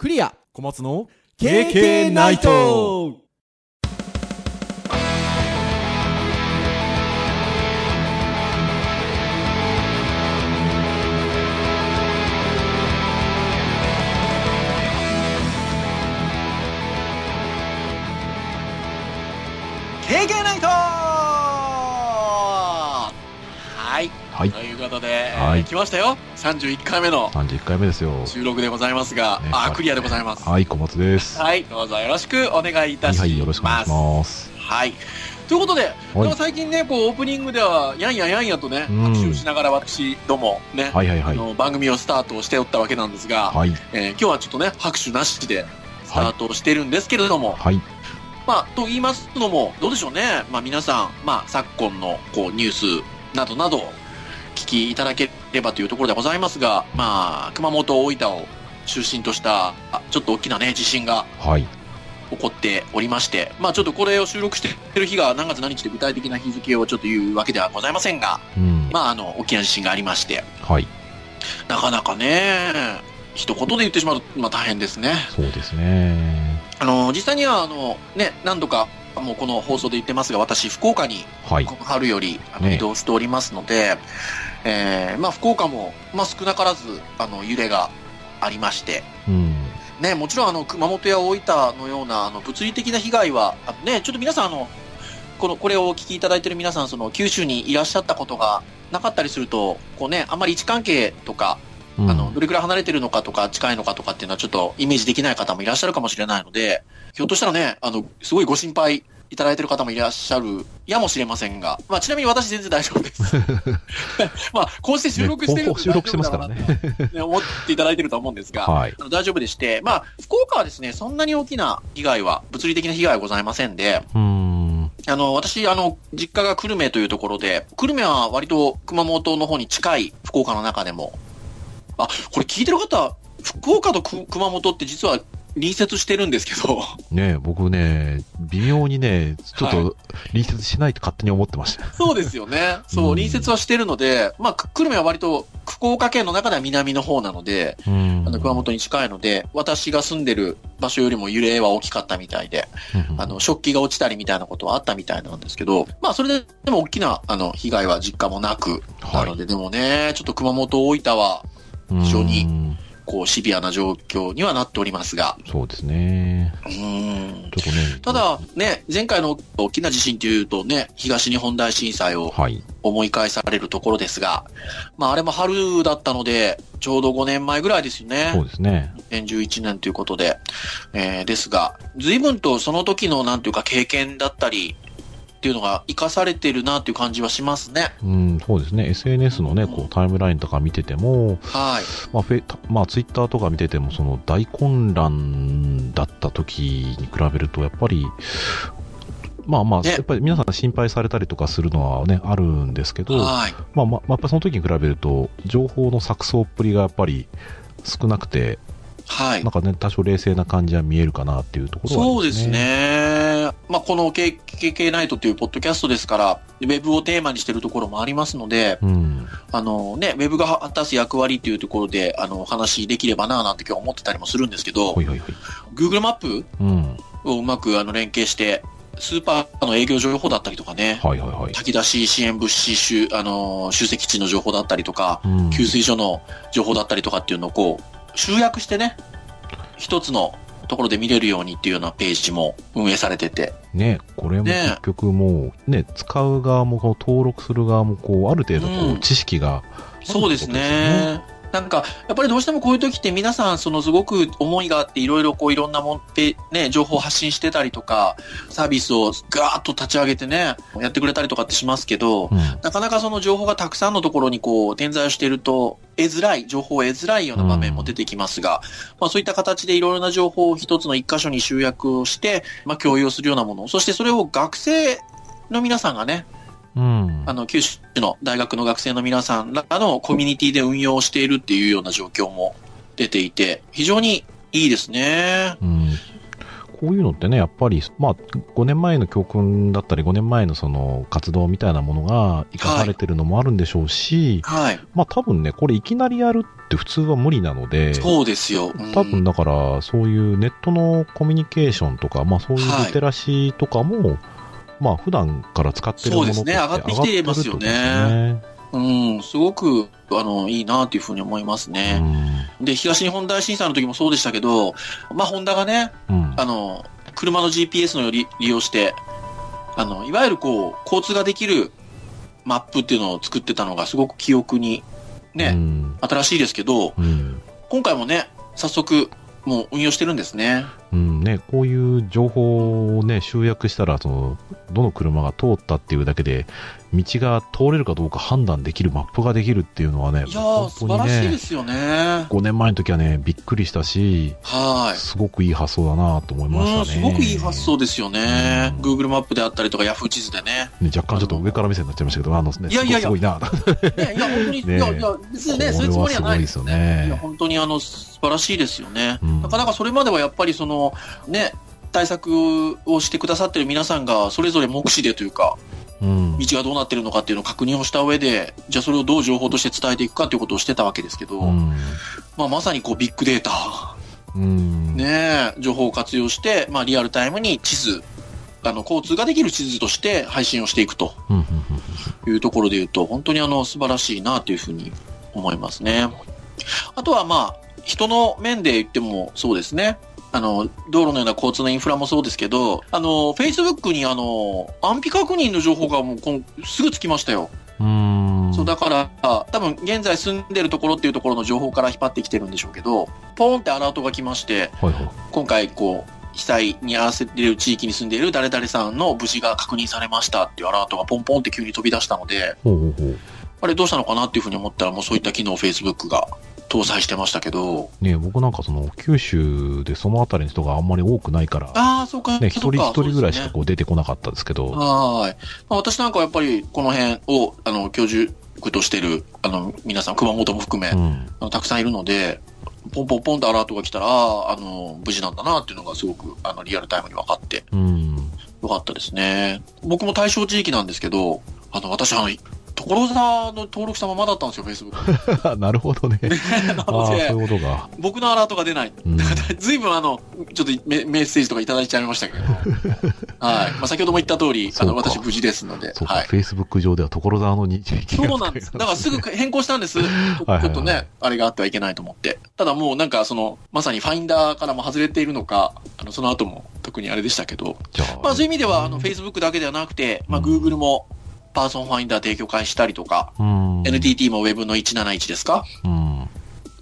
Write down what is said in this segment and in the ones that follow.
クリア。小松の KK ナイトはい。はいということで、はいえー来ましたよ。31回目の31回目ですよ。収録でございますが、ねあ、クリアでございます。はい、小松です。ははい。どうぞよろしくお願いいたします。い、よろしくお願いします。はい。ということで、でも最近ね、こう、オープニングでは、やんややんやとね、うん拍手をしながら私どもね、はいはいはい。あの番組をスタートをしておったわけなんですが、はい、えー今日はちょっとね、拍手なしでスタートをしてるんですけれども、はい、まあ、と言いますのも、どうでしょうね。まあ、皆さん、まあ、昨今の、こう、ニュースなどなど、聞きいただければというところでございますが、まあ、熊本、大分を中心とした、あちょっと大きなね、地震がはい、起こっておりまして、まあ、ちょっとこれを収録している日が何月何日で具体的な日付をちょっと言うわけではございませんが、うん、まあ、あの、大きな地震がありまして、はい、なかなかね、一言で言ってしまうと、まあ、大変ですね。そうですね。あの、実際には、あの、ね、何度か、もうこの放送で言ってますが、私、福岡にはい、春よりあのね。移動しておりますので、えーまあ、福岡も、まあ、少なからずあの揺れがありまして、うん、ね、もちろんあの熊本や大分のようなあの物理的な被害は、ね、ちょっと皆さんあのこの、これをお聞きいただいている皆さん、その九州にいらっしゃったことがなかったりすると、こうね、あんまり位置関係とか、うん。あの、どれくらい離れてるのかとか、近いのかとかっていうのはちょっとイメージできない方もいらっしゃるかもしれないので、ひょっとしたらね、あの、すごいご心配いただいてる方もいらっしゃるやもしれませんが、まあ、ちなみに私全然大丈夫です。まあ、こうして収録してるね収録してますからね。思っていただいてると思うんですが、はい、大丈夫でして、まあ、福岡はですね、そんなに大きな被害は、物理的な被害はございませんで、うん、あの、私、あの、実家が久留米というところで、久留米は割と熊本の方に近い福岡の中でも、あ、これ聞いてる方、福岡とく熊本って実は隣接してるんですけど、ね僕ね、微妙にね、ちょっはと隣接しないと勝手に思ってました。そうですよね。そう、うん。隣接はしてるので、まあ、く久留米は割と福岡県の中では南の方なので、うん。あの熊本に近いので、私が住んでる場所よりも揺れは大きかったみたいで、うん。あの、食器が落ちたりみたいなことはあったみたいなんですけど、まあ、それで、でも大きな、あの、被害は実家もなく、なので、でもね、ちょっと熊本、大分は、非常にうんこう、シビアな状況にはなっておりますが、そうですね。うーん。ちょっとね。ただ、ね、前回の大きな地震というとね、東日本大震災をはい、思い返されるところですが、まあ、あれも春だったので、ちょうど5年前ぐらいですよね。そうですね。2011年ということで、えーですが、随分とその時のなんていうか経験だったりっていうのが活かされてるなっていう感じはしますね。うん、そうですね。SNS のね、こう、タイムラインとか見てても、はい。まあ、フェたまあ、ツイッターとか見てても、その大混乱だった時に比べると、やっぱり、まあまあ、ねやっぱり皆さん心配されたりとかするのはね、あるんですけど、はい。まあまあ、やっぱりその時に比べると、情報の錯綜っぷりがやっぱり少なくて、はいなん。かね、多少冷静な感じは見えるかなっていうところはありまそうです。ね。まあ、この KK ナイトというポッドキャストですから、ウェブをテーマにしてるところもありますので、うん。あのね、ウェブが果たす役割っていうところで、あの、話できればななんて今日思ってたりもするんですけどほい、ほいほい。Google マップうん。をうまくあの連携して、スーパーの営業情報だったりとかね、はいはいはい。炊き出し支援物資集、あのー集積地の情報だったりとか、うん給水所の情報だったりとかっていうのをこう、集約してね、一つのところで見れるようにっていうようなページも運営されてて。ね、これもね結局もう、ね、使う側もこう登録する側もこう、ある程度こう知識が、そうですね。なんか、やっぱりどうしてもこういう時って皆さん、そのすごく思いがあって、いろいろこういろんなもんでね、情報を発信してたりとか、サービスをガーッと立ち上げてね、やってくれたりとかってしますけど、うん。なかなかその情報がたくさんのところにこう点在していると、得づらい、情報を得づらいような場面も出てきますが、まあそういった形でいろいろな情報を一つの一箇所に集約をして、まあ共有をするようなもの、そしてそれを学生の皆さんがね、うん。あの、九州の大学の学生の皆さんらのコミュニティで運用しているっていうような状況も出ていて、非常にいいですね。うん。こういうのってね、やっぱり、まあ、5年前の教訓だったり、5年前のその活動みたいなものが生かされてるのもあるんでしょうし、はい。まあ多分ね、これいきなりやるって普通は無理なので、そうですよ。うん多分だから、そういうネットのコミュニケーションとか、まあそういうリテラシーとかも、まあ普段から使ってるものね上がってきてますよねうん、すごく、あの、いいなというふうに思いますね。ね。で、東日本大震災の時もそうでしたけど、まあ、ホンダがね、うん。うん。あの、車の GPS の利利用して、あの、いわゆるこう、交通ができるマップっていうのを作ってたのがすごく記憶に、うね、ん。新しいですけど、うん。今回もね、早速、もう運用してるんですね。うんね、こういう情報をね、集約したら、その、どの車が通ったっていうだけで、道が通れるかどうか判断できるマップができるっていうのはね、いやー、素晴らしいですよね。5年前の時はね、びっくりしたし、はい。すごくいい発想だなと思いまうん、したね。すごくいい発想ですよね。うん Google マップであったりとか Yahoo 地図でね。ね、若干ちょっと上から目線になっちゃいましたけど、あのね、いやいやいやすごいな。ね、いや、本当に、ねいや、いや、別にね、そういうつもりはないですよねいや、本当にあの、素晴らしいですよね。うんなかなかそれまではやっぱりその、ね、対策をしてくださってる皆さんが、それぞれ目視でというか、うん。道がどうなってるのかっていうのを確認をした上で、じゃあそれをどう情報として伝えていくかということをしてたわけですけど、うん。まあまさにこうビッグデータ、うん。ね、情報を活用して、まあリアルタイムに地図、あの、交通ができる地図として配信をしていくというところで言うと、本当にあの、素晴らしいなというふうに思いますね。あとはまあ、人の面で言ってもそうですね。あの、道路のような交通のインフラもそうですけど、あの、Facebook にあの、安否確認の情報がもうこんすぐつきましたよ。うん。うん。そう、だから、あ多分現在住んでるところっていうところの情報から引っ張ってきてるんでしょうけど、ポーンってアラートが来まして、はいはい。今回こう、被災に合わせている地域に住んでいる誰々さんの無事が確認されましたっていうアラートがポンポンって急に飛び出したので。あれどうしたのかなっていうふうに思ったらもうそういった機能を Facebook が搭載してましたけど、ね僕なんかその、九州でそのあたりの人があんまり多くないから、ああ、そうか。ね、一人一人ぐらいしかここう出てこなかったですけど、はーい。まあ、私なんかはやっぱりこの辺を、あの、居住区としてる、あの、皆さん、熊本も含め、うん。あのたくさんいるので、ポンポンポンとアラートが来たら、あの、無事なんだなっていうのがすごく、あの、リアルタイムに分かって、うん。よかったですね。僕も対象地域なんですけど、あの、私、あの、所沢の登録したままだったんですよ、Facebook。なるほどね。なああ、そうので、いうことが。僕のアラートが出ない。ずいぶん あの、ちょっとメメッセージとかいただいちゃいましたけど。はい。まあ、先ほども言った通り、あの、私無事ですので。そうか、はい。Facebook 上では所沢の日時そうなんです。だからすぐ変更したんです。ちょはいちょっとね、あれがあってはいけないと思って。ただもうなんかその、まさにファインダーからも外れているのか、あの、その後も特にあれでしたけど。じゃあ、まあそういう意味では、あの、Facebook だけではなくて、まあうん Google もパーソンファインダー提供開始したりとか、うん。NTT も Web の171ですか？うん。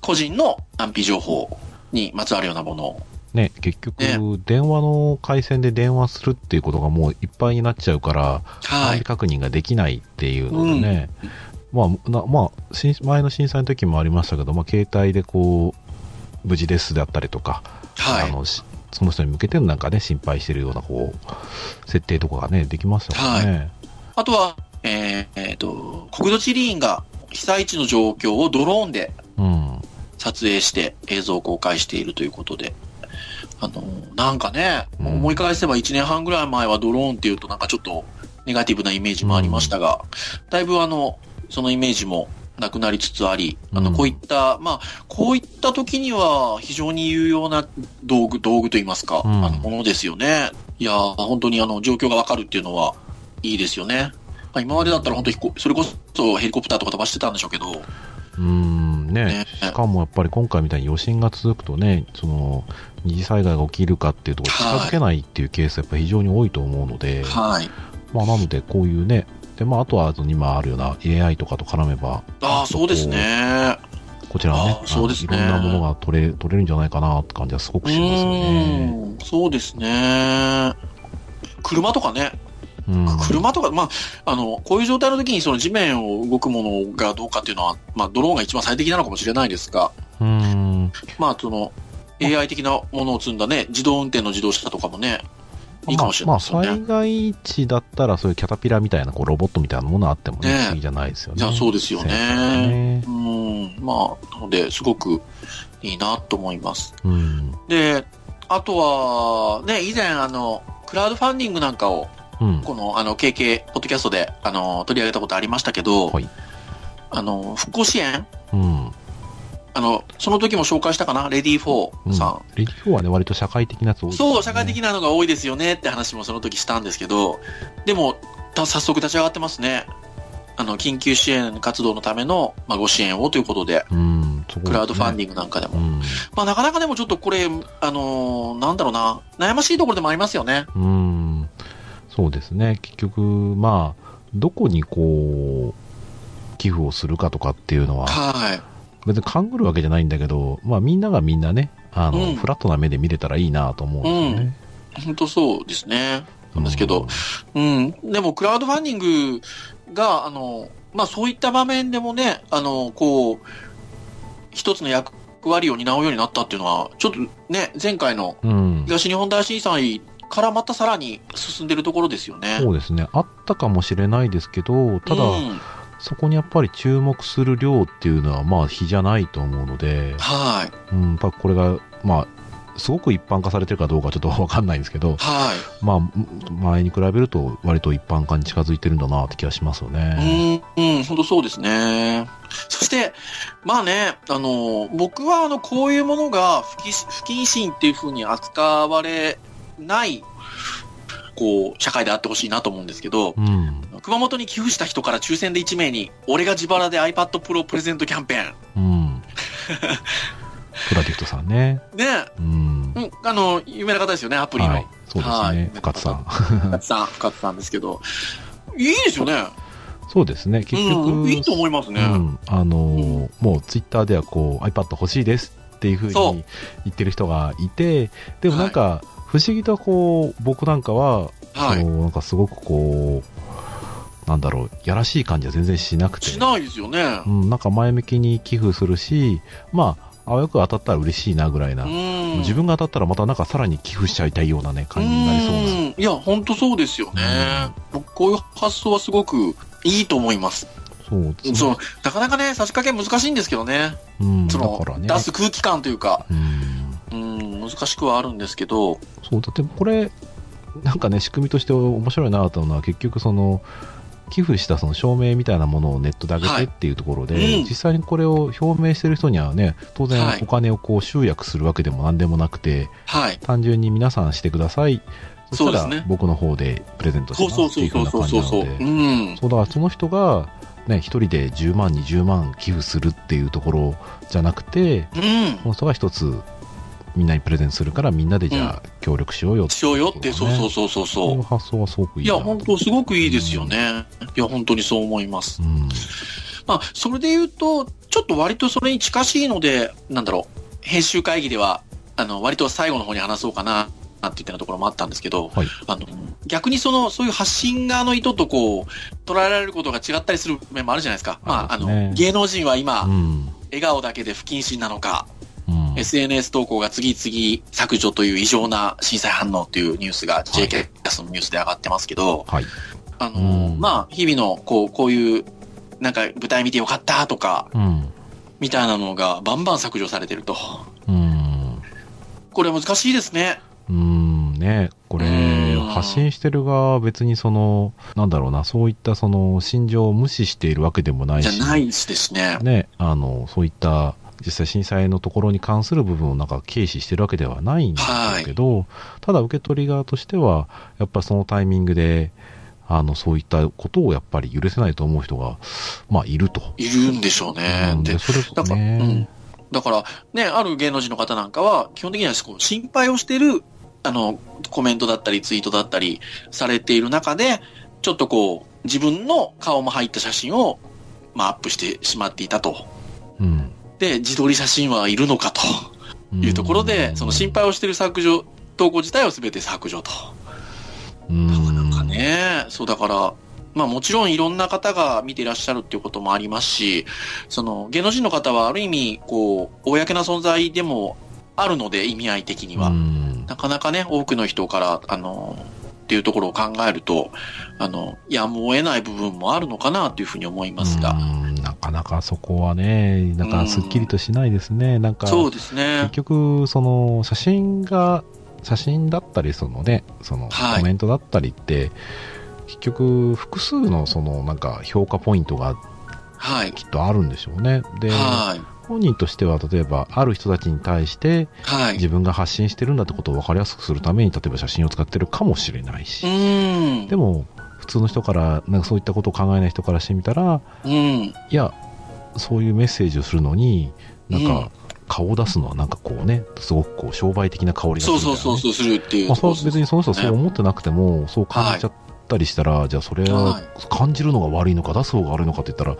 個人の安否情報にまつわるようなものを。ね、結局、ね電話の回線で電話するっていうことがもういっぱいになっちゃうから、はい。安否確認ができないっていうのでね、まあ、なまあ、震前の震災の時もありましたけど、まあ、携帯でこう、無事ですであったりとか、はい。あのしその人に向けてのなんかね、心配してるような、こう、設定とかがね、できましたからね。あとは、えーえーと、国土地理院が被災地の状況をドローンでうん。撮影して映像を公開しているということで、あの、なんかね、うん思い返せば1年半ぐらい前はドローンっていうとなんかちょっとネガティブなイメージもありましたが、だいぶあの、そのイメージもなくなりつつあり、あの、うんこういった、まあ、こういった時には非常に有用な道具、道具といいますか、うんあの、ものですよね。いやー、本当にあの、状況がわかるっていうのはいいですよね。まあ、今までだったら本当それこそヘリコプターとか飛ばしてたんでしょうけど、うん、ねねしかもやっぱり今回みたいに余震が続くとね、その、二次災害が起きるかっていうところに近づけないっていうケースやっぱり非常に多いと思うので、はい。まあなのでこういうね、で、まああとはあと今あるような AI とかと絡めば、ああ、そうですね。こちらはねあ、そうですねいろんなものが取れ、取れるんじゃないかなって感じはすごくしますよね。うんそうですね。車とかね、うん。車とか、まあ、あの、こういう状態の時にその地面を動くものがどうかっていうのは、まあ、ドローンが一番最適なのかもしれないですが、うん。まあ、その、AI 的なものを積んだね、自動運転の自動車とかもね、いいかもしれまあ、ないですよね。災害地だったらそういうキャタピラみたいなこうロボットみたいなものあってもね、ね不思議じゃないですよね。いやそうですよねねうん、まあ、なので、すごくいいなと思います。うん。で、あとは、ね、以前、あの、クラウドファンディングなんかを、うん。この、あの、KK、ポッドキャストで、あの、取り上げたことありましたけど、はいあの、復興支援？うん。あの、その時も紹介したかな？レディーフォーさん。レディフォーはね、割と社会的なやつ多いね、そう、社会的なのが多いですよねって話もその時したんですけど、でも、た早速立ち上がってますね。あの、緊急支援活動のための、まあ、ご支援をということで、うん。クラウドファンディングなんかでも。うん。まあ、なかなかでもちょっとこれ、あのーなんだろうな、悩ましいところでもありますよね。うん。そうですね。結局、まあ、どこにこう、寄付をするかとかっていうのは、はい。別に勘ぐるわけじゃないんだけど、まあみんながみんなね、あの、うんフラットな目で見れたらいいなと思うんですよね。本当そうですね。なんですけど、うん。でも、クラウドファンディングが、あの、まあ、そういった場面でもね、あの、こう、一つの役割を担うようになったっていうのは、ちょっとね、前回のうん。うん。東日本大震災からまたさらに進んでるところですよね。そうですね。あったかもしれないですけど、ただ、うんそこにやっぱり注目する量っていうのは、まあ、比じゃないと思うので、はい。うん、やっぱこれが、まあ、すごく一般化されてるかどうかちょっとわかんないんですけど、はい。まあ、前に比べると割と一般化に近づいてるんだなって気がしますよね。うん、うん、本当そうですね。そして、まあね、あの、僕はあの、こういうものが不謹不謹慎っていうふうに扱われない、こう、社会であってほしいなと思うんですけど、うん。熊本に寄付した人から抽選で1名に、俺が自腹で iPad Pro プレゼントキャンペーうん。プラディフトさんね。ン。ね、うん。うん、あの、有名な方ですよね、アプリの。はい。そうですはいね。深津さん。深津さん、深津さんですけど。いいですよね。そうですね。結局、うん、いいと思いますね。うん、あのもうツイッターではこう iPad 欲しいですっていうふうに言ってる人がいて、でもなんか、不思議とこう、僕なんかは、はい。なんかすごくこう、なんだろう、やらしい感じは全然しなくて、しないですよねう。ん、なんか前向きに寄付するし、まあ、あわよく当たったら嬉しいなぐらいな、うん。自分が当たったらまたなんかさらに寄付しちゃいたいようなね、感じになりそうな。うんいや、本当そうですよね。僕こういう発想はすごくいいと思います。そうですね。そう、なかなかね、差し掛け難しいんですけどね。うん、その、だからね。出す空気感というか、うんうん、難しくはあるんですけど、そう、だってこれ、なんかね、仕組みとして面白いなと思うのは、結局その、寄付したその証明みたいなものをネットで上げはいてっていうところで、うん実際にこれを表明してる人にはね、当然はいお金をこう集約するわけでも何でもなくて、はい。単純に皆さんしてください。そしたら僕の方でプレゼントしますってそうそうういう風なそうそうそう。感じなので、うん。そうだからその人が、ね、一人で10万、20万寄付するっていうところじゃなくて、うん。その人が一つみんなにプレゼントするからみんなでじゃあ協力しようよってしようよって、そうそうそうそうそう。発想はすごくう。いや、いいな本当すごくいいですよね。いや、本当にそう思います。うん。まあ、それで言うと、ちょっと割とそれに近しいので、なんだろう、編集会議では、あの、割と最後の方に話そうかな、なんて言ったところもあったんですけど、はい。あの、逆にその、そういう発信側の意図とこう、捉えられることが違ったりする面もあるじゃないですか。まあ、あありますね。の、芸能人は今、うん。笑顔だけで不謹慎なのか、うん。SNS 投稿が次々削除という異常な震災反応っていうニュースが JK キャスのニュースで上がってますけど、はい。あの、うん。まあ、日々の、こう、こういう、なんか舞台見てよかったとか、うん。みたいなのがバンバン削除されてると。うん。これ難しいですね。うん。ね。これうん。発信してる側は別にそのなんだろうなそういったその心情を無視しているわけでもないし。じゃないですね。ね。あのそういった実際震災のところに関する部分をなんか軽視してるわけではないんですけど、ただ受け取り側としてはやっぱそのタイミングであのそういったことをやっぱり許せないと思う人がまあいると。いるんでしょうね。でうんで、それだから、うんね、。だから、ね、ある芸能人の方なんかは、基本的にはこう心配をしてる、あの、コメントだったり、ツイートだったりされている中で、ちょっとこう、自分の顔も入った写真を、まあ、アップしてしまっていたと。うんで、自撮り写真はいるのかというところで、その心配をしている削除、投稿自体を全て削除と。うんなんかね、そうだから、まあもちろんいろんな方が見ていらっしゃるっていうこともありますし、その芸能人の方はある意味、こう、公な存在でもあるので、意味合い的には。うんなかなかね、多くの人から、あの、っていうところを考えると、あの、やむを得ない部分もあるのかなというふうに思いますが。かなかそこはね、なんかすっきりとしないですね。なんか、そうですね結。局、その写真が写真だったり、そのね、そのはいコメントだったりって、結局、複数のそのなんか評価ポイントがはい。きっとあるんでしょうね。で、はい。本人としては、例えば、ある人たちに対して、はい。自分が発信してるんだってことを分かりやすくするために、例えば写真を使ってるかもしれないし。でも、普通の人から、なんかそういったことを考えない人からしてみたら、うん。いや、そういうメッセージをするのに、なんうん。か、顔を出すのはなんかこうね、すごくこう商売的な香りがするねそうそうそうするっていう。まあ、そう別にその人はそう思ってなくても、そう感じちゃったりしたら、じゃあそれははい。感じるのが悪いのか、出す方が悪いのかって言ったら、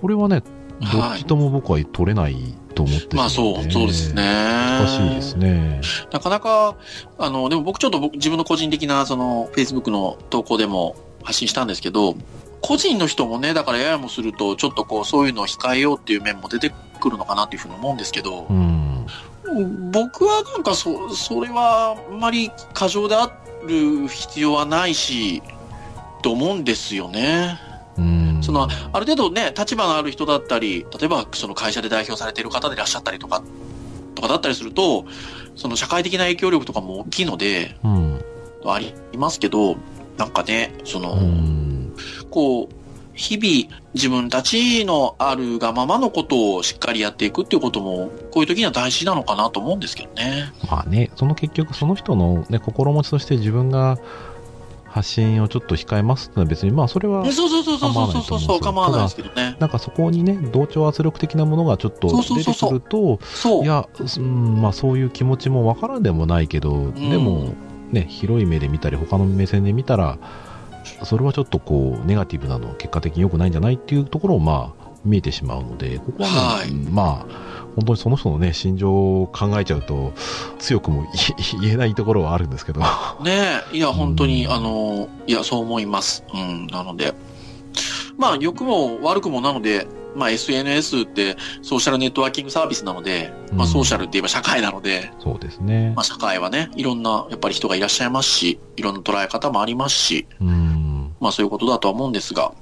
これはね、どっちとも僕は取れないと思ってしままあそう、そうですね。難しいですね。なかなか、あの、でも僕ちょっと僕自分の個人的な、その、Facebook の投稿でも発信したんですけど、個人の人もね、だからややもすると、ちょっとこう、そういうのを控えようっていう面も出てくるのかなっていうふうに思うんですけどう、ん。僕はなんかそ、それはあんまり過剰である必要はないし、と思うんですよね。うん。そのある程度ね、立場のある人だったり、例えばその会社で代表されている方でいらっしゃったりとか、とかだったりすると、その社会的な影響力とかも大きいので、うん。ありますけど、なんかね、その、うん。こう、日々自分たちのあるがままのことをしっかりやっていくっていうことも、こういう時には大事なのかなと思うんですけどね。まあね、その結局その人のね、心持ちとして自分が発信をちょっと控えますってのは別に、まあそれはそうそうそうそうそうそうそう、構構わないいわなですけどね。なんかそこにね、同調圧力的なものがちょっと出てくると、そう。いや、うん、まあそういう気持ちもわからんでもないけど、でも、ね、広い目で見たり、他の目線で見たら、それはちょっとこう、ネガティブなの、結果的に良くないんじゃないっていうところを、まあ、見えてしまうので、ここはね、はい。まあ、本当にその人のね、心情を考えちゃうと、強くも 言えないところはあるんですけど。ねえ、いや、本当に、うんあの、いや、そう思います。うん、なので。まあ、良くも悪くもなので、まあ、SNS ってソーシャルネットワーキングサービスなので、まあ、うんソーシャルって言えば社会なので、そうですねまあ、。社会はね、いろんな、やっぱり人がいらっしゃいますし、いろんな捉え方もありますし、うん。まあ、そういうことだとは思うんですが、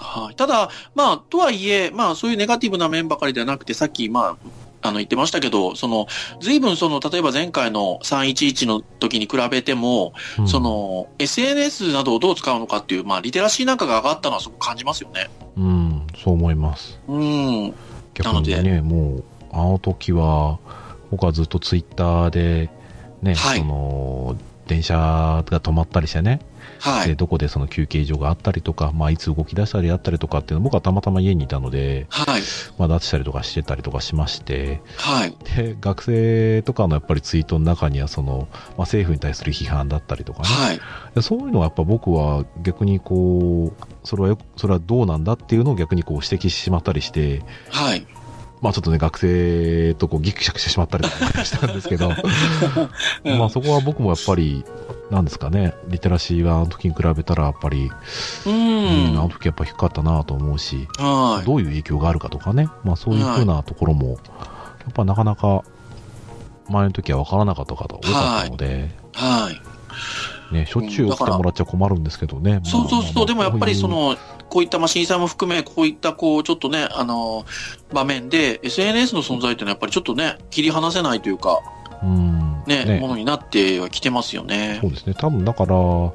はい。ただ、まあ、とはいえ、まあ、そういうネガティブな面ばかりではなくて、さっき、まあ、あの、言ってましたけど、その、随分その、例えば前回の311の時に比べても、うんそ、の、SNS などをどう使うのかっていう、まあ、リテラシーなんかが上がったのはすごく感じますよね。うん、そう思います。うん。逆にね、もう、あの時は、僕はずっとツイッターで、ね、はいその、電車が止まったりしてね、で、はい。どこでその休憩所があったりとか、まあ、いつ動き出したりあったりとかっていうの僕はたまたま家にいたので、はい。まあ、出したりとかしてたりとかしまして、はい。で、学生とかのやっぱりツイートの中には、その、まあ、政府に対する批判だったりとかね、はい。でそういうのはやっぱ僕は逆にこう、それはよく、それはどうなんだっていうのを逆にこう指摘してしまったりして、はい。まあちょっとね、学生とこうギクシャクしてしまったりとかしたんですけど、うんまあそこは僕もやっぱり、なんですかね、リテラシーはあの時に比べたらやっぱり、ううんん。あの時やっぱ低かったなと思うし、はい。どういう影響があるかとかね、まあそういうふうなところも、やっぱなかなか前の時は分からなかった方多かったので、はい。ね、しょっちゅう来てもらっちゃ困るんですけどね。そうそうそう。でもやっぱりそ、この、こういった、まあ、震災も含め、こういった、こう、ちょっとね、あの、場面で、SNS の存在っていうのはやっぱりちょっとね、切り離せないというか、うん、ね、ものになってはきてますよねそ。うですね。多分だから、今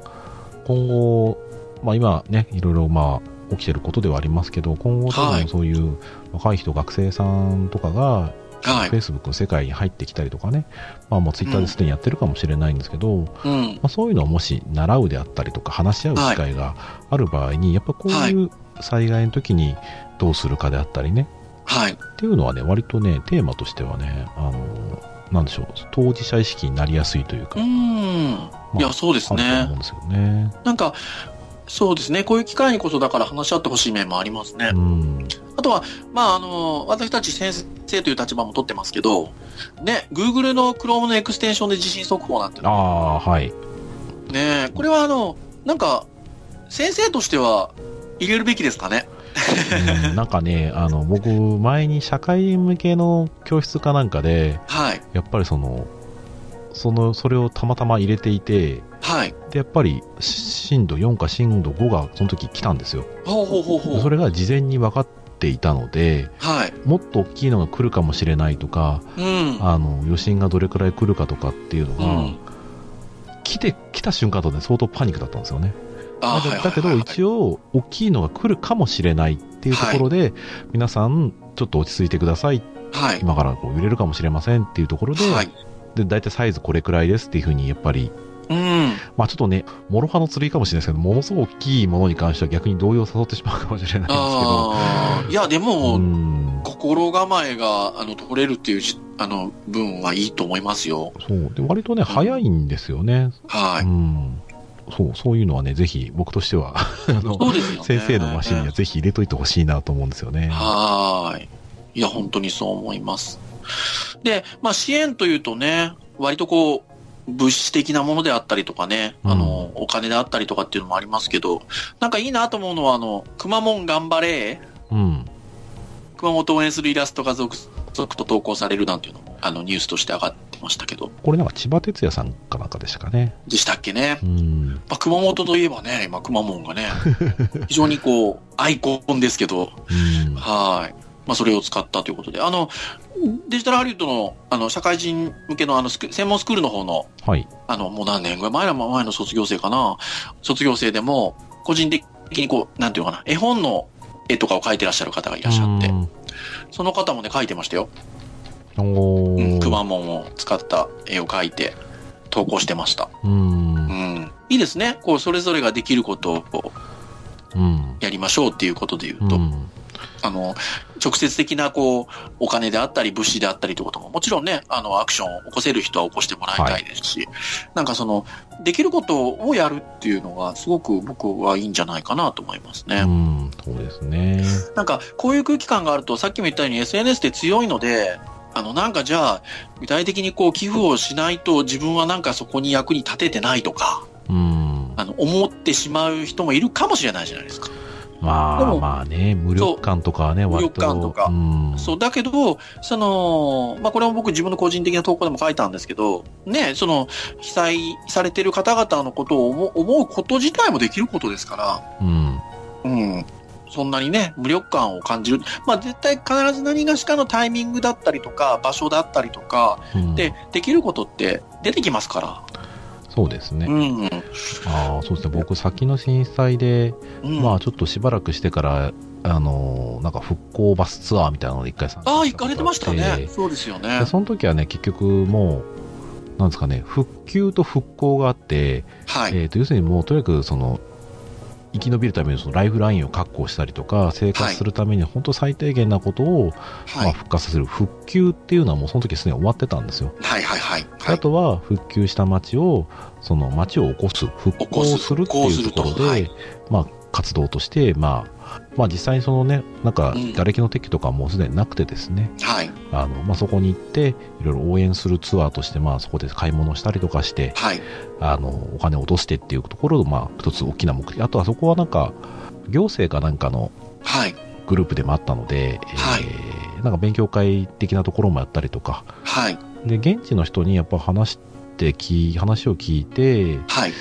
後、まあ今ね、いろいろまあ起きてることではありますけど、今後多はい分そういう若い人、学生さんとかが、はい。Facebook の世界に入ってきたりとかね、まあもう Twitter ですでにやってるかもしれないんですけど、まうん。あそういうのをもし習うであったりとか話し合う機会がある場合に、やっぱこういう災害の時にどうするかであったりね、はい。っていうのはね、割とね、テーマとしてはね、あの、なんでしょう、当事者意識になりやすいというか、うん。いや、そうですねう。んですよね。なんか、そうですね。こういう機会にこそだから話し合ってほしい面もありますねう。ん。あとは、まあ、あの、私たち先生という立場も取ってますけど、ね、Google の Chrome のエクステンションで地震速報なんてああ、はい。ね、これはあの、なんか、先生としては入れるべきですかね？うんなんかね、あの、僕、前に社会向けの教室かなんかで、はい。やっぱりその、その、それをたまたま入れていて、はい。で、やっぱり、し震度4か震度5がその時来たんですよ。ほうほうほうほう。それが事前に分かっっていたので、はい。もっと大きいのが来るかもしれないとか、うん。あの、余震がどれくらい来るかとかっていうのが、うん。来て、来た瞬間とね、相当パニックだったんですよね。あだだけど、一応、大きいのが来るかもしれないっていうところで、皆さん、ちょっと落ち着いてください。はい。今からこう揺れるかもしれませんっていうところで、はい。で、大体サイズこれくらいですっていうふうに、やっぱり、うん。まあちょっとね、諸刃の剣かもしれないですけど、ものすごく大きいものに関しては逆に動揺を誘ってしまうかもしれないんですけど。いや、でうも、ん、心構えが、あの、取れるっていうじ、あの、分はいいと思いますよ。そう。で、割とね、早いんですよね。はい。うん。そう、そういうのはね、ぜひ、僕としては、あの、そうですよね。先生のマシンにはぜひ入れといてほしいなと思うんですよね。はーい。いや、本当にそう思います。で、まあ、支援というとね、割とこう、物資的なものであったりとかね、あの、お金であったりとかっていうのもありますけど、なんかいいなと思うのは、あの、くまモン頑張れ、うん。熊本を応援するイラストが続々と投稿されるなんていうのも、あの、ニュースとして上がってましたけど、これなんか千葉哲也さんかなんかでしたかね。でしたっけね。うん。まあ、熊本といえばね、今、熊門がね、非常にこう、アイコンですけど、うん。はい。まあ、それを使ったということで、あの、デジタルハリウッドの、あの、社会人向けの、あの、専門スクールの方の、はい。あの、もう何年ぐらい前の前の卒業生かな。卒業生でも、個人的にこう、なんていうのかな、絵本の絵とかを描いてらっしゃる方がいらっしゃってう、んその方もね、描いてましたよ。おうん、ーくまモンを使った絵を描いて、投稿してました。うん。うん。いいですね。こう、それぞれができることを。やりましょうっていうことで言うと、うん。あの、直接的な、こう、お金であったり、物資であったりということも、もちろんね、あの、アクションを起こせる人は起こしてもらいたいですし、なんかその、できることをやるっていうのが、すごく僕はいいんじゃないかなと思いますね。うん。そうですね。なんか、こういう空気感があると、さっきも言ったように SNS って強いので、あの、なんかじゃあ、具体的にこう、寄付をしないと、自分はなんかそこに役に立ててないとか、うん。あの、思ってしまう人もいるかもしれないじゃないですか。まあまあね、無力感とかはね、無割と。力感とかうん。そう、だけど、その、まあ、これも僕自分の個人的な投稿でも書いたんですけど、ね、その、被災されてる方々のことを思う思うこと自体もできることですから、うん。うん。そんなにね、無力感を感じる。まあ、絶対必ず何がしかのタイミングだったりとか、場所だったりとか、うんで、できることって出てきますから。そうですね。うん。ああ、そうですね。僕、先の震災で、うん、まあ、ちょっとしばらくしてから、あのーなんか復興バスツアーみたいなので一回参加ああ、行かれてましたね。そうですよねで。その時はね、結局もう、なんですかね、復旧と復興があって、はい。えー、と要するにもうとにかくその生き延びるためのそのライフラインを確保したりとか生活するために本当最低限なことを、まあ、はい。復活させる復旧っていうのはもうその時すでに終わってたんですよ、はい、はい、はい。はい。あとは復旧した町をその町を起こす復興するっていうところで、まあ、活動として、まあ、まあ実際にそのねなんかうん瓦礫の撤去とかもうすでになくてですね、はい。あのまあ、そこに行っていろいろ応援するツアーとして、まあ、そこで買い物したりとかしてはい。あのお金を落としてっていうところの、まあ、一つ大きな目的あとはそこはなんか行政かなんかのはい。グループでもあったので、はいえーなんか勉強会的なところもやったりとかはい。で現地の人にやっぱ話してき話を聞いてはい。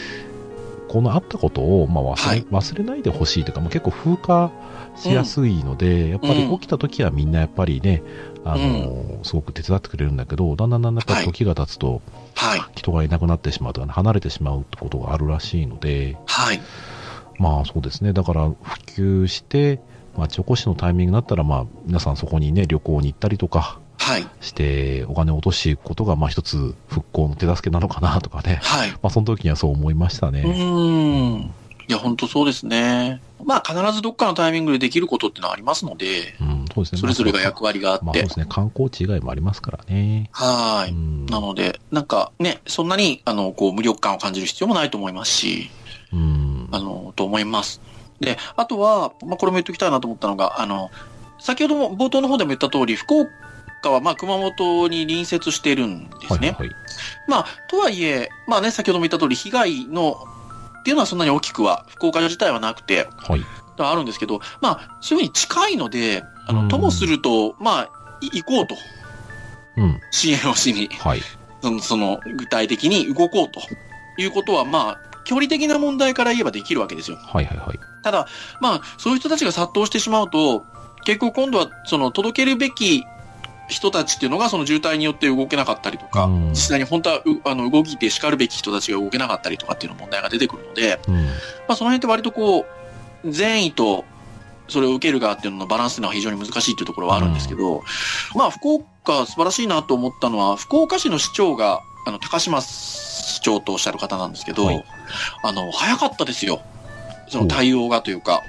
このあったことを、まあ忘れはい。忘れないでほしいというか、まあ、結構風化しやすいので、やっぱり起きた時はみんなやっぱりね、あのすごく手伝ってくれるんだけどだんだんだんだん時が経つとはい。人がいなくなってしまうとか、ね、離れてしまうってことがあるらしいのではい。まあそうですね。だから普及して町おこしのタイミングになったら、まあ、皆さんそこにね旅行に行ったりとかはい。してお金を落としていくことが、まあ一つ復興の手助けなのかなとかね。はい。まあその時にはそう思いましたうね。ーん。いや、本当そうですね。まあ、必ずどっかのタイミングでできることってのはありますので、うん、そうですね。それぞれがまあ役割があってまあそうで。すね。観光地以外もありますからね。はい。うんなので、なんかね、そんなに、あの、こう、無力感を感じる必要もないと思いますし、うん。あの、と思います。で、あとは、まあ、これも言っておきたいなと思ったのが、あの、先ほども冒頭の方でも言った通り、福岡は、まあ、熊本に隣接しているんですね。はいはい。まあ、とはいえ、まあね、先ほども言った通り、被害の、っていうのはそんなに大きくは、福岡自体はなくて、はい。あるんですけど、まあ、そういうふうに近いので、あの、うんともすると、まあ、い行こうと、うん。支援をしに、はい。その、その具体的に動こうということは、まあ、距離的な問題から言えばできるわけですよ。はいはいはい。ただ、まあ、そういう人たちが殺到してしまうと、結局今度は、その、届けるべき人たちっていうのが、その渋滞によって動けなかったりとか、うん実際に本当は、うあの、動きて叱るべき人たちが動けなかったりとかっていうの問題が出てくるので、うん。まあ、その辺って割とこう、善意と、それを受ける側っていうののバランスっていうのは非常に難しいっていうところはあるんですけど、まあ、福岡素晴らしいなと思ったのは、福岡市の市長が、あの、高島市長とおっしゃる方なんですけど、はいあの、早かったですよ。その対応がというか。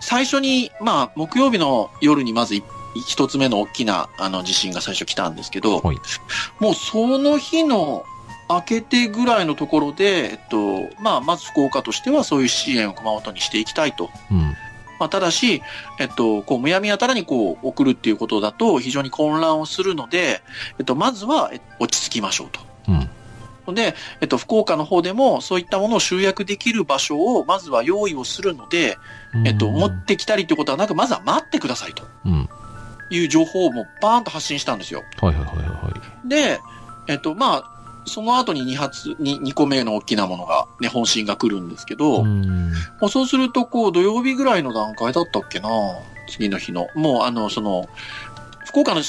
最初に、まあ、木曜日の夜にまずい一つ目の大きなあの地震が最初来たんですけど、はいもうその日の明けてぐらいのところで、えっと、まあ、まず福岡としてはそういう支援を熊本にしていきたいと。うん。まあ、ただし、えっと、こう、むやみやたらにこう、送るっていうことだと非常に混乱をするので、えっと、まずはえ落ち着きましょうと。うん。ので、えっと、福岡の方でもそういったものを集約できる場所をまずは用意をするので、えっと、持ってきたりってことはなく、まずは待ってくださいとうん。いう情報をもうバーンと発信したんですよ。はいはいはいはい。で、えっと、まあ、その後に2発、に2個目の大きなものが、ね、本震が来るんですけど、うもん。うそうすると、こう、土曜日ぐらいの段階だったっけな次の日の。もう、あの、その、福岡の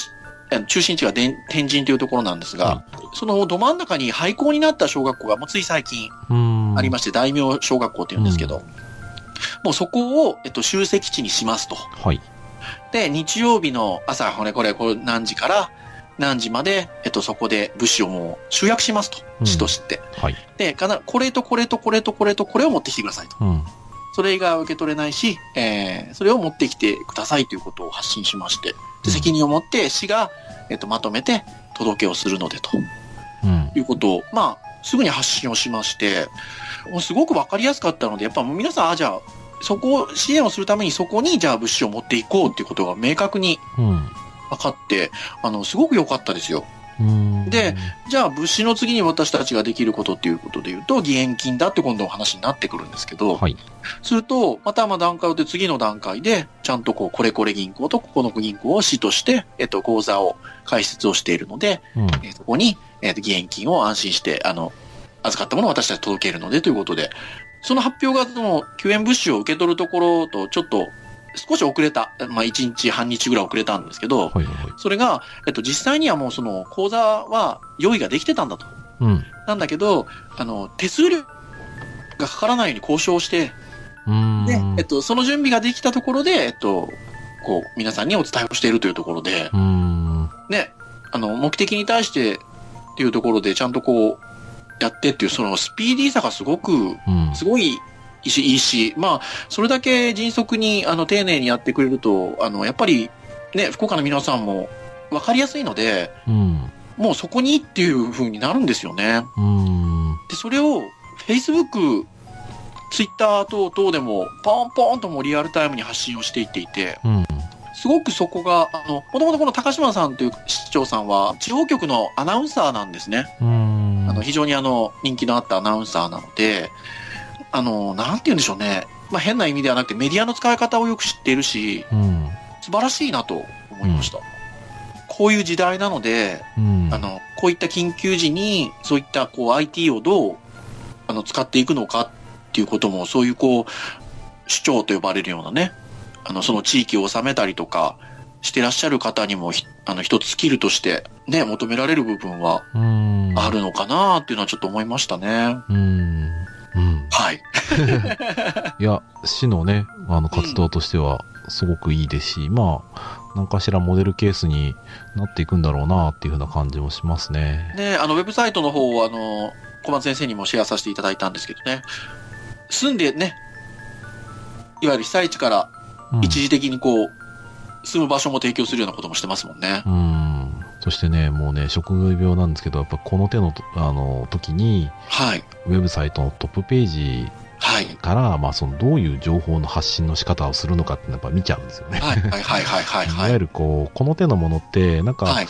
中心地が天神というところなんですが、はそのど真ん中に廃校になった小学校がもうつい最近うん。ありまして、大名小学校って言うんですけど、もうそこを、えっと、集積地にしますと。はい。で、日曜日の朝、これこれ、これ何時から何時まで、えっと、そこで物資をもう集約しますと。うん市として。はい。で、かな、これとこれとこれとこれとこれを持ってきてくださいと。うん。それ以外は受け取れないし、えー、それを持ってきてくださいということを発信しまして、うんで責任を持って市が、えっと、まとめて届けをするのでとうん。いうことを、まあ、すぐに発信をしまして、もうすごくわかりやすかったので、やっぱもう皆さん、あ、じゃあ、そこを支援をするためにそこにじゃあ物資を持っていこうっていうことが明確にうん。分かって、あの、すごく良かったですよ。うん。で、じゃあ物資の次に私たちができることっていうことで言うと、義援金だって今度お話になってくるんですけど、はい。すすると、またまあ段階をで次の段階で、ちゃんとこう、これこれ銀行とここの銀行を市として、えっと、口座を開設をしているので、うん。えーそこに、えっと、義援金を安心して、あの、預かったものを私たち届けるのでということで、その発表が、その、救援物資を受け取るところと、ちょっと、少し遅れた、まあ、1日、半日ぐらい遅れたんですけど、はいはいはい。それが、えっと、実際にはもうその、口座は用意ができてたんだと。うん。なんだけど、あの、手数料がかからないように交渉して、うん。で、えっと、その準備ができたところで、えっと、こう、皆さんにお伝えをしているというところで、うん。ね、あの、目的に対してっていうところで、ちゃんとこう、やってっていう、そのスピーディーさがすごく、うん。すごいいいし、まあ、それだけ迅速に、あの、丁寧にやってくれると、あの、やっぱり、ね、福岡の皆さんも、わかりやすいので、うん。もうそこにっていう風になるんですよね。うん。で、それを、Facebook、Twitter 等々でも、ポンポンともリアルタイムに発信をしていっていて、うん。すごくそこが、あの、もともとこの高島さんという市長さんは、地方局のアナウンサーなんですね。うん。あの、非常にあの、人気のあったアナウンサーなので、あの、なんて言うんでしょうね。まあ、変な意味ではなくて、メディアの使い方をよく知っているし、うん。素晴らしいなと思いました。こういう時代なので、うん。あの、こういった緊急時に、そういったこう IT をどう、あの、使っていくのかっていうことも、そういうこう、首長と呼ばれるようなね、あの、その地域を治めたりとか、してらっしゃる方にもひ、あの、一つスキルとして、ね、求められる部分はうん。あるのかなっていうのはちょっと思いましたね。うん。うん。はい。いや、市のね、あの、活動としては、すごくいいですし、まあ、何かしらモデルケースになっていくんだろうなっていうふうな感じもしますね。ね、あの、ウェブサイトの方を、あの、小松先生にもシェアさせていただいたんですけどね、住んでね、いわゆる被災地からうん一時的にこう、住む場所も提供するようなこともしてますもんね。うん。そしてね、もうね、職業病なんですけど、やっぱこの手のと、あの、時に、はい。ウェブサイトのトップページはい。から、まあ、その、どういう情報の発信の仕方をするのかってやっぱ見ちゃうんですよね。はい。はい。はい。はい。はい。いわゆはい。るこう、この手のものって、なんか、はい。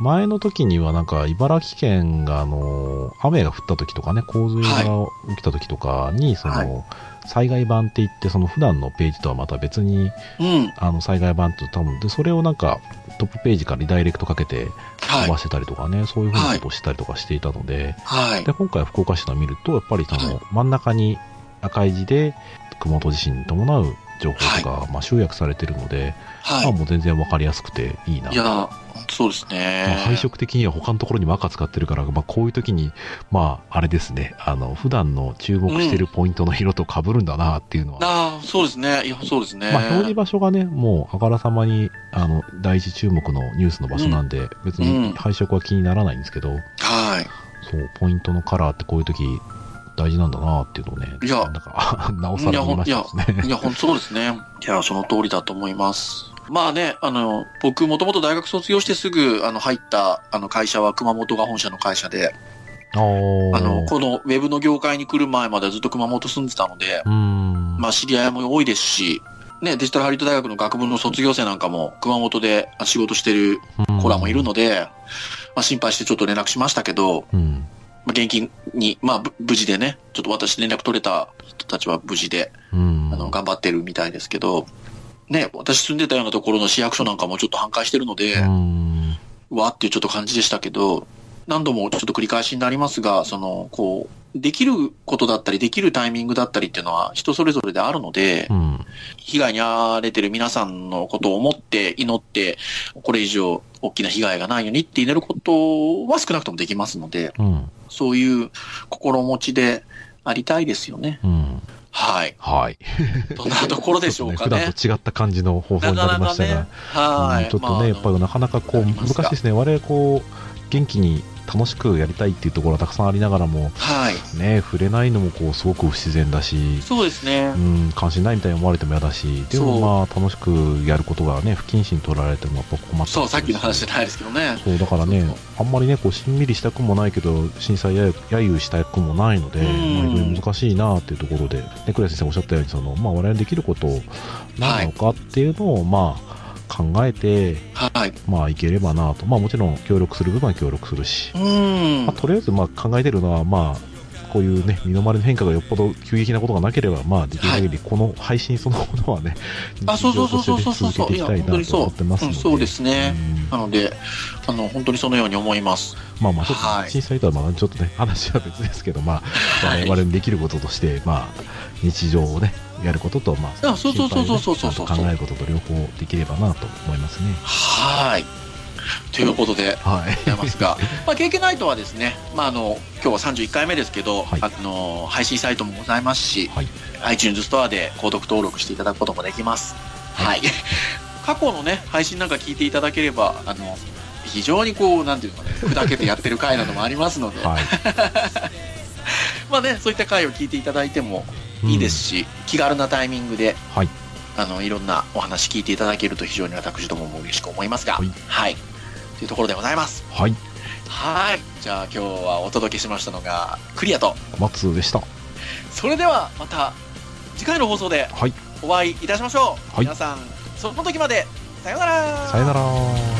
前の時にはなんか、茨城県が、あの、雨が降った時とかね、洪水が起きた時とかに、そはの、災害版って言って、その普段のページとはまた別に、うん。あの、災害版って多分、で、それをなんか、トップページからリダイレクトかけてはい飛ば。してたりとかね、そういうふうなことをしたりとかしていたので、はいで、。今回福岡市の見ると、やっぱりその、真ん中に赤い字で、熊本地震に伴う情報とか、まあ、集約されてるので、はい。まあ、もう全然わかりやすくていいな。いや、そうですまあね。配色的には他のところにも赤使ってるから、まあ、こういう時に、まあ、あれですね、あの、普段の注目してるポイントの色と被るんだなっていうのは、ああ、そうですね。いや、そうですね。まあ、表示場所がね、もう、あからさまに、あの、第一注目のニュースの場所なんで、別うんに配色は気にならないんですけど、はい。そう、ポイントのカラーってこういう時、大事なんだなっていうのをね、いやなんか、なおさら見ましね。いや、本当そうですね。いや、その通りだと思います。まあね、あの、僕もともと大学卒業してすぐ、あの、入った、あの、会社は熊本が本社の会社で、あの、このウェブの業界に来る前まではずっと熊本住んでたので。まあ知り合いも多いですし、ね、デジタルハリウッド大学の学部の卒業生なんかも熊本で仕事してる子らもいるので、まあ心配してちょっと連絡しましたけど、うん。まあ、現金に、まあぶ無事でね、ちょっと私連絡取れた人たちは無事で、うん。あの、頑張ってるみたいですけど、ね、私住んでたようなところの市役所なんかもちょっと半壊してるので、うん。わーっていうちょっと感じでしたけど、何度もちょっと繰り返しになりますが、その、こう、できることだったり、できるタイミングだったりっていうのは人それぞれであるのでう、ん。被害に遭われてる皆さんのことを思って祈って、これ以上大きな被害がないようにって祈ることは少なくともできますので、うん。そういう心持ちでありたいですよね。うん。はい。はい。どんなところでしょうか ちょっとね。普段と違った感じの方法になりましたが、はい。うんちょっとね、やっぱりなかなかこう、難しいですね。我々こう、元気に楽しくやりたいっていうところはたくさんありながらも、はい。ね、触れないのもこう、すごく不自然だし、そうですねう。ん、関心ないみたいに思われても嫌だし、でもまあ、楽しくやることがね、不謹慎取られてもやっぱ困ったそう、さっきの話じでゃないですけどね。そう、だからねあんまりね、こう、しんみりしたくもないけど、震災や揶揄したくもないので、うんまあ、難しいなっていうところで、ね、クレア先生おっしゃったように、その、まあ、我々できること、何なのかっていうのを、まあ、考えて、はい。まあ、いければなと。まあ、もちろん、協力する部分は協力するし、うんまあ、。とりあえず、まあ、考えてるのは、まあ、こういうね、身の回りの変化がよっぽど急激なことがなければ、まあ、できる限り、この配信そのものはね、あ、そうそうそうそうそうそう日常として続けていきたいなと思ってますのうんで。そうですねうんなので、あの、本当にそのように思います。まあまあ、ちょっと、はい震災とはまあちょっとね、話は別ですけど、まあ、はい我々にできることとして、まあ、日常をね、やることと、まあ、あそうそうそうそうそうそう心配をねちゃんと考えることと両方できればなと思いますね。はい。ということで、はい。ございますが、まあ、KK ナイトはですね、まあ、あの、今日は31回目ですけど、はいあの、配信サイトもございますし、はい。iTunes ストアで購読登録していただくこともできます。はい。過去のね、配信なんか聞いていただければ、あの、非常にこう、なんていうのかね、砕けてやってる回などもありますので、はい。まあね、そういった回を聞いていただいてもいいですし、気軽なタイミングで、はい。あの、いろんなお話聞いていただけると非常に私どもも嬉しく思いますが、はいはい。というところでございます。はい。はい。じゃあ今日はお届けしましたのが、クリアと。松でした。それではまた次回の放送ではい。お会いいたしましょう。はい皆さん、その時まで、さようなら。さよなら。